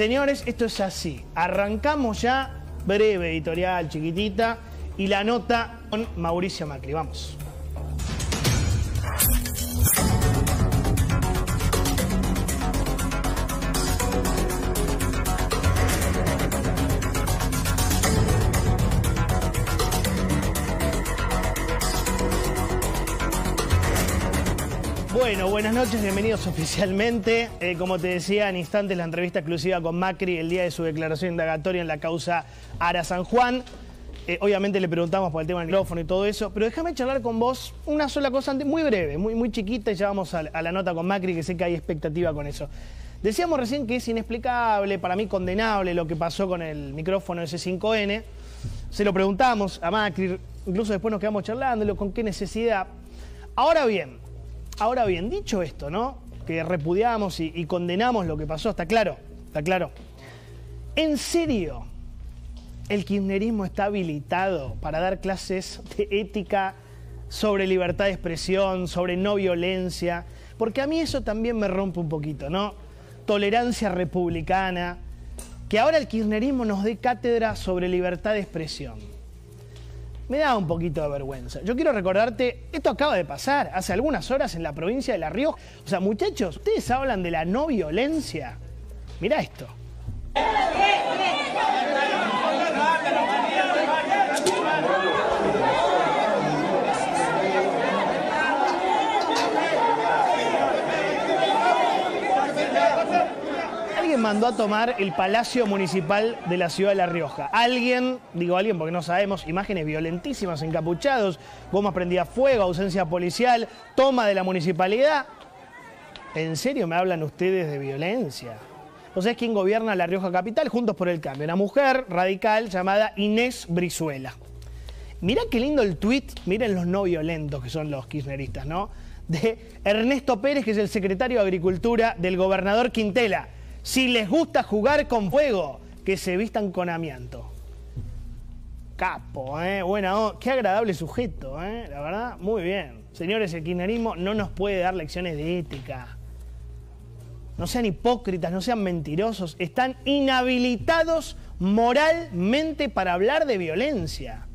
Señores, esto es así. Arrancamos ya, breve editorial, chiquitita, y la nota con Mauricio Macri. Vamos. Bueno, buenas noches, bienvenidos oficialmente. Eh, como te decía, en instantes la entrevista exclusiva con Macri el día de su declaración indagatoria en la causa Ara San Juan. Eh, obviamente le preguntamos por el tema del micrófono y todo eso, pero déjame charlar con vos una sola cosa muy breve, muy, muy chiquita, y ya vamos a, a la nota con Macri, que sé que hay expectativa con eso. Decíamos recién que es inexplicable, para mí condenable, lo que pasó con el micrófono S5N. Se lo preguntamos a Macri, incluso después nos quedamos charlando, con qué necesidad. Ahora bien, Ahora bien, dicho esto, ¿no? Que repudiamos y, condenamos lo que pasó, está claro, está claro. ¿En serio el kirchnerismo está habilitado para dar clases de ética sobre libertad de expresión, sobre no violencia? Porque a mí eso también me rompe un poquito, ¿no? Tolerancia republicana, que ahora el kirchnerismo nos dé cátedra sobre libertad de expresión me da un poquito de vergüenza. Yo quiero recordarte, esto acaba de pasar hace algunas horas en la provincia de La Rioja. O sea, muchachos, ustedes hablan de la no violencia. Mirá esto. Mandó a tomar el Palacio Municipal de la ciudad de La Rioja. Alguien, digo alguien porque no sabemos, imágenes violentísimas, encapuchados, gomas prendidas fuego, ausencia policial, toma de la municipalidad. ¿En serio me hablan ustedes de violencia? O sea, es quien gobierna La Rioja Capital, Juntos por el Cambio. Una mujer radical llamada Inés Brizuela. Mirá qué lindo el tuit, miren los no violentos que son los kirchneristas, ¿no? De Ernesto Pérez, que es el secretario de Agricultura del gobernador Quintela si les gusta jugar con fuego, que se vistan con amianto. Capo, ¿eh? Bueno, qué agradable sujeto, ¿eh? La verdad, muy bien. Señores, el kirchnerismo no nos puede dar lecciones de ética. No sean hipócritas, no sean mentirosos. Están inhabilitados moralmente para hablar de violencia.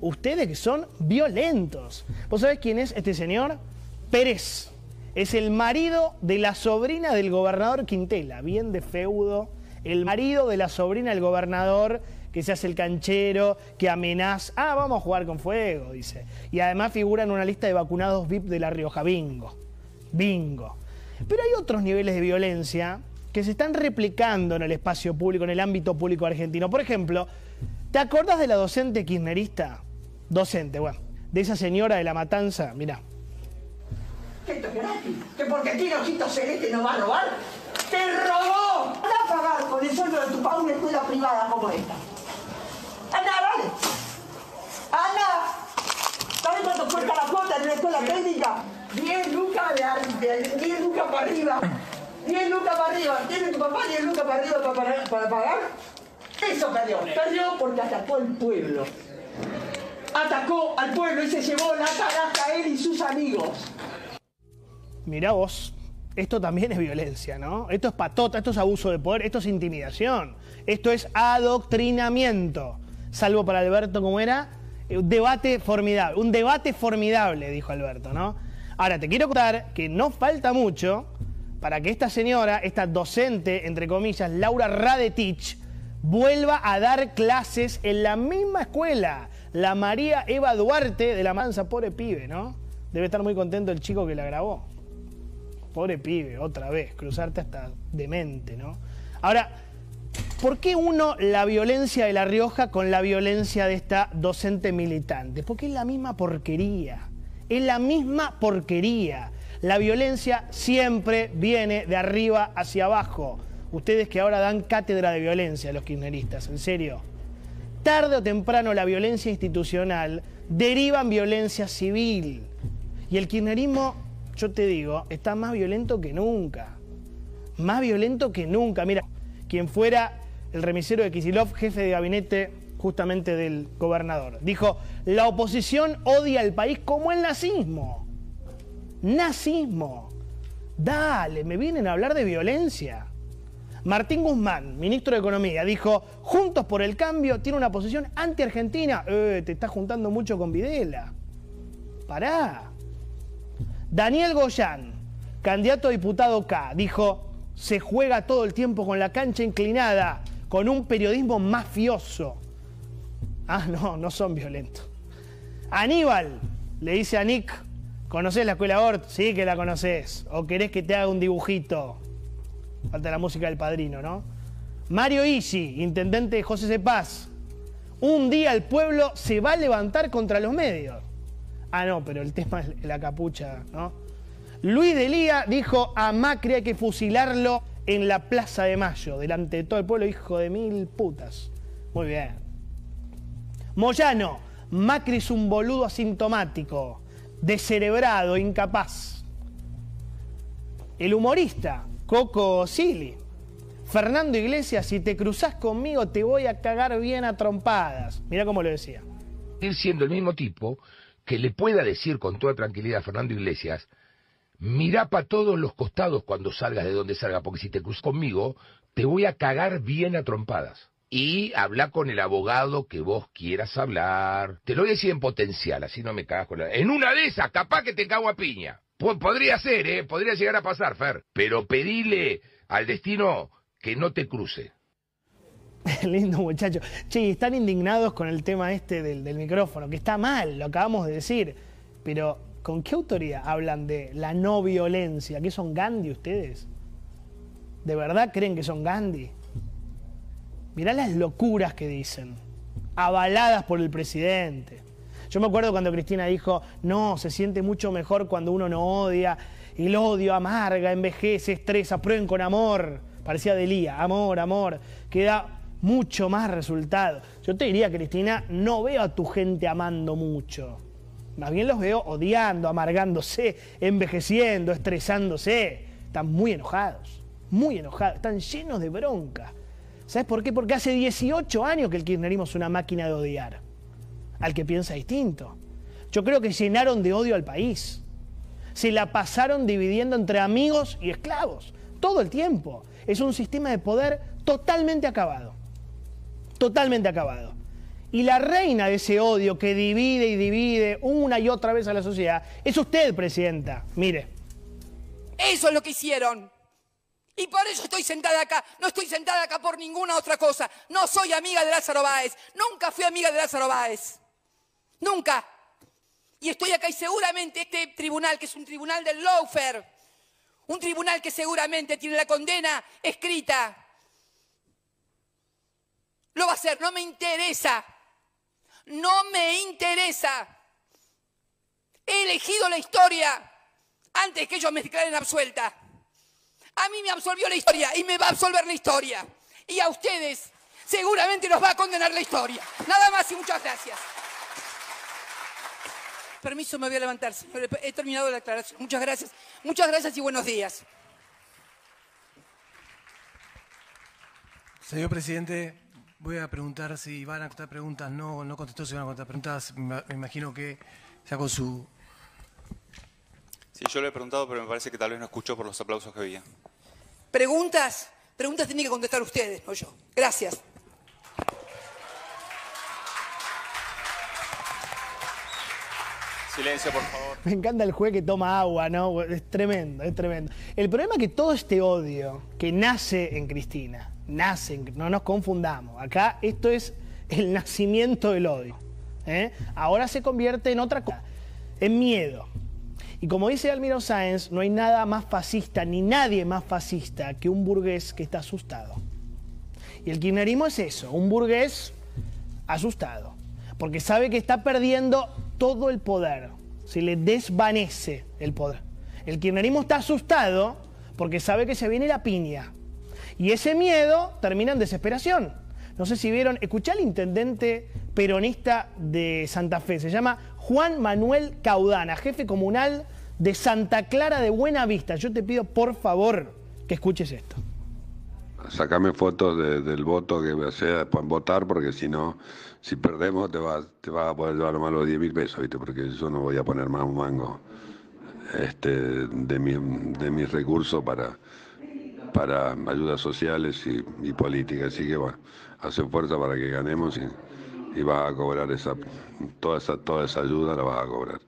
Ustedes que son violentos. ¿Vos sabés quién es este señor? Pérez es el marido de la sobrina del gobernador Quintela, bien de feudo, el marido de la sobrina del gobernador que se hace el canchero, que amenaza, ah, vamos a jugar con fuego, dice. Y además figura en una lista de vacunados VIP de La Rioja, bingo, bingo. Pero hay otros niveles de violencia que se están replicando en el espacio público, en el ámbito público argentino. Por ejemplo, ¿te acordás de la docente kirchnerista? Docente, bueno, de esa señora de la matanza, mira esto es gratis. Que porque tiene ojitos celeste no va a robar. ¡Te robó! Anda pagar con el sueldo de tu padre una escuela privada como esta. Anda, vale. Anda. ¿Sabes cuánto cuesta la cuota en una escuela técnica? 10 lucas de, 10 lucas para arriba. 10 lucas para arriba. ¿Tiene tu papá 10 lucas para arriba para, para pagar? Eso perdió. Perdió porque atacó al pueblo. Atacó al pueblo y se llevó la caraja a él y sus amigos mirá vos, esto también es violencia, ¿no? Esto es patota, esto es abuso de poder, esto es intimidación, esto es adoctrinamiento. Salvo para Alberto, ¿cómo era? Un debate formidable, un debate formidable, dijo Alberto, ¿no? Ahora, te quiero contar que no falta mucho para que esta señora, esta docente, entre comillas, Laura Radetich, vuelva a dar clases en la misma escuela, la María Eva Duarte de la Mansa, pobre pibe, ¿no? Debe estar muy contento el chico que la grabó. Pobre pibe, otra vez, cruzarte hasta demente, ¿no? Ahora, ¿por qué uno la violencia de La Rioja con la violencia de esta docente militante? Porque es la misma porquería, es la misma porquería. La violencia siempre viene de arriba hacia abajo. Ustedes que ahora dan cátedra de violencia a los kirchneristas, en serio. Tarde o temprano la violencia institucional deriva en violencia civil. Y el kirchnerismo yo te digo, está más violento que nunca. Más violento que nunca. Mira, quien fuera el remisero de Kisilov, jefe de gabinete justamente del gobernador, dijo, la oposición odia al país como el nazismo. Nazismo. Dale, me vienen a hablar de violencia. Martín Guzmán, ministro de Economía, dijo, Juntos por el Cambio tiene una posición anti-argentina. Eh, te estás juntando mucho con Videla. Pará. Daniel Goyán, candidato a diputado K, dijo, se juega todo el tiempo con la cancha inclinada, con un periodismo mafioso. Ah, no, no son violentos. Aníbal le dice a Nick, ¿conoces la escuela Ort? Sí que la conoces. ¿O querés que te haga un dibujito? Falta la música del padrino, ¿no? Mario Isi, intendente de José Cepaz. Un día el pueblo se va a levantar contra los medios. Ah, no, pero el tema es la capucha, ¿no? Luis Delía dijo a Macri hay que fusilarlo en la Plaza de Mayo, delante de todo el pueblo, hijo de mil putas. Muy bien. Moyano, Macri es un boludo asintomático, descerebrado, incapaz. El humorista, Coco Sili. Fernando Iglesias, si te cruzas conmigo te voy a cagar bien a trompadas. Mira cómo lo decía. Ir siendo el mismo tipo que le pueda decir con toda tranquilidad a Fernando Iglesias, mira para todos los costados cuando salgas de donde salga, porque si te cruzas conmigo, te voy a cagar bien a trompadas. Y habla con el abogado que vos quieras hablar. Te lo voy a decir en potencial, así no me cagas con la... En una de esas, capaz que te cago a piña. podría ser, ¿eh? Podría llegar a pasar, Fer. Pero pedile al destino que no te cruce. Lindo muchacho. Che, están indignados con el tema este del, micrófono, que está mal, lo acabamos de decir. Pero, ¿con qué autoridad hablan de la no violencia? ¿Qué son Gandhi ustedes? ¿De verdad creen que son Gandhi? Mirá las locuras que dicen, avaladas por el presidente. Yo me acuerdo cuando Cristina dijo, no, se siente mucho mejor cuando uno no odia, y el odio amarga, envejece, estresa, prueben con amor. Parecía Delía, amor, amor, que da mucho más resultado. Yo te diría, Cristina, no veo a tu gente amando mucho. Más bien los veo odiando, amargándose, envejeciendo, estresándose. Están muy enojados, muy enojados, están llenos de bronca. ¿Sabes por qué? Porque hace 18 años que el kirchnerismo es una máquina de odiar al que piensa distinto. Yo creo que llenaron de odio al país. Se la pasaron dividiendo entre amigos y esclavos, todo el tiempo. Es un sistema de poder totalmente acabado. Totalmente acabado. Y la reina de ese odio que divide y divide una y otra vez a la sociedad es usted, presidenta. Mire. Eso es lo que hicieron. Y por eso estoy sentada acá. No estoy sentada acá por ninguna otra cosa. No soy amiga de Lázaro Báez. Nunca fui amiga de Lázaro Báez. Nunca. Y estoy acá y seguramente este tribunal, que es un tribunal del lawfare, un tribunal que seguramente tiene la condena escrita, lo va a hacer. No me interesa. No me interesa. He elegido la historia antes que ellos me declaren absuelta. A mí me absolvió la historia y me va a absolver la historia. Y a ustedes seguramente nos va a condenar la historia. Nada más y muchas gracias. Permiso, me voy a levantar, He terminado la aclaración. Muchas gracias. Muchas gracias y buenos días. Señor presidente, voy a preguntar si van a contestar preguntas. No, no contestó si van a contestar preguntas. Me imagino que ya con su... Sí, yo le he preguntado, pero me parece que tal vez no escuchó por los aplausos que había. Preguntas, preguntas tienen que contestar ustedes, no yo. Gracias. Silencio, por favor. Me encanta el juez que toma agua, ¿no? Es tremendo, es tremendo. El problema es que todo este odio que nace en Cristina, nace, en, no nos confundamos. Acá esto es el nacimiento del odio. ¿eh? Ahora se convierte en otra cosa, en miedo. Y como dice Almiro Sáenz, no hay nada más fascista, ni nadie más fascista que un burgués que está asustado. Y el kirchnerismo es eso, un burgués asustado, porque sabe que está perdiendo todo el poder, se le desvanece el poder. El kirchnerismo está asustado porque sabe que se viene la piña. Y ese miedo termina en desesperación. No sé si vieron, escuché al intendente peronista de Santa Fe, se llama Juan Manuel Caudana, jefe comunal de Santa Clara de Buena Vista. Yo te pido por favor que escuches esto. Sacame fotos del voto que sea para votar, porque si no, si perdemos te vas, te vas a poder llevar más los 10 mil pesos, ¿viste? porque yo no voy a poner más un mango este, de, mi, de mis recursos para, para ayudas sociales y, y políticas. Así que bueno, hacen fuerza para que ganemos y, y vas a cobrar esa, toda esa, esa ayuda la vas a cobrar.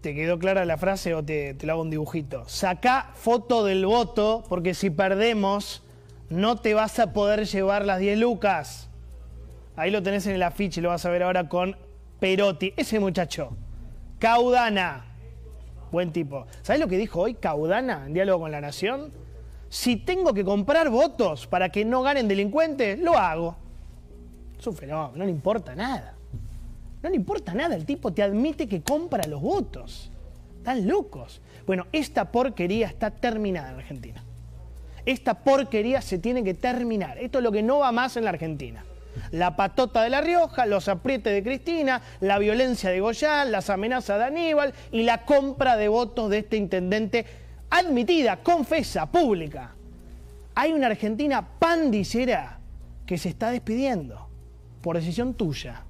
¿Te quedó clara la frase o te, te lo hago un dibujito? Sacá foto del voto porque si perdemos no te vas a poder llevar las 10 lucas. Ahí lo tenés en el afiche, lo vas a ver ahora con Perotti. Ese muchacho, Caudana, buen tipo. ¿Sabés lo que dijo hoy Caudana en diálogo con la Nación? Si tengo que comprar votos para que no ganen delincuentes, lo hago. Es no le importa nada. No le importa nada, el tipo te admite que compra los votos. Están locos. Bueno, esta porquería está terminada en Argentina. Esta porquería se tiene que terminar. Esto es lo que no va más en la Argentina. La patota de La Rioja, los aprietes de Cristina, la violencia de Goyán, las amenazas de Aníbal y la compra de votos de este intendente admitida, confesa, pública. Hay una Argentina pandillera que se está despidiendo por decisión tuya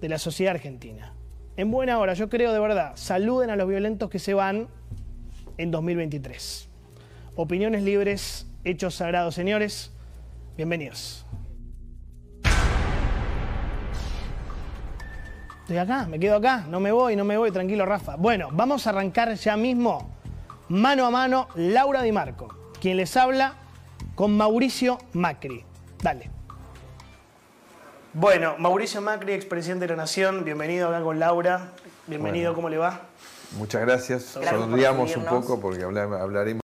de la sociedad argentina. En buena hora, yo creo de verdad, saluden a los violentos que se van en 2023. Opiniones libres, hechos sagrados, señores. Bienvenidos. Estoy acá, me quedo acá, no me voy, no me voy, tranquilo Rafa. Bueno, vamos a arrancar ya mismo, mano a mano, Laura Di Marco, quien les habla con Mauricio Macri. Dale. Bueno, Mauricio Macri, expresidente de la Nación, bienvenido acá con Laura. Bienvenido, Bueno. ¿cómo le va? Muchas gracias. Gracias por Sonriamos un poco porque habla- hablaremos.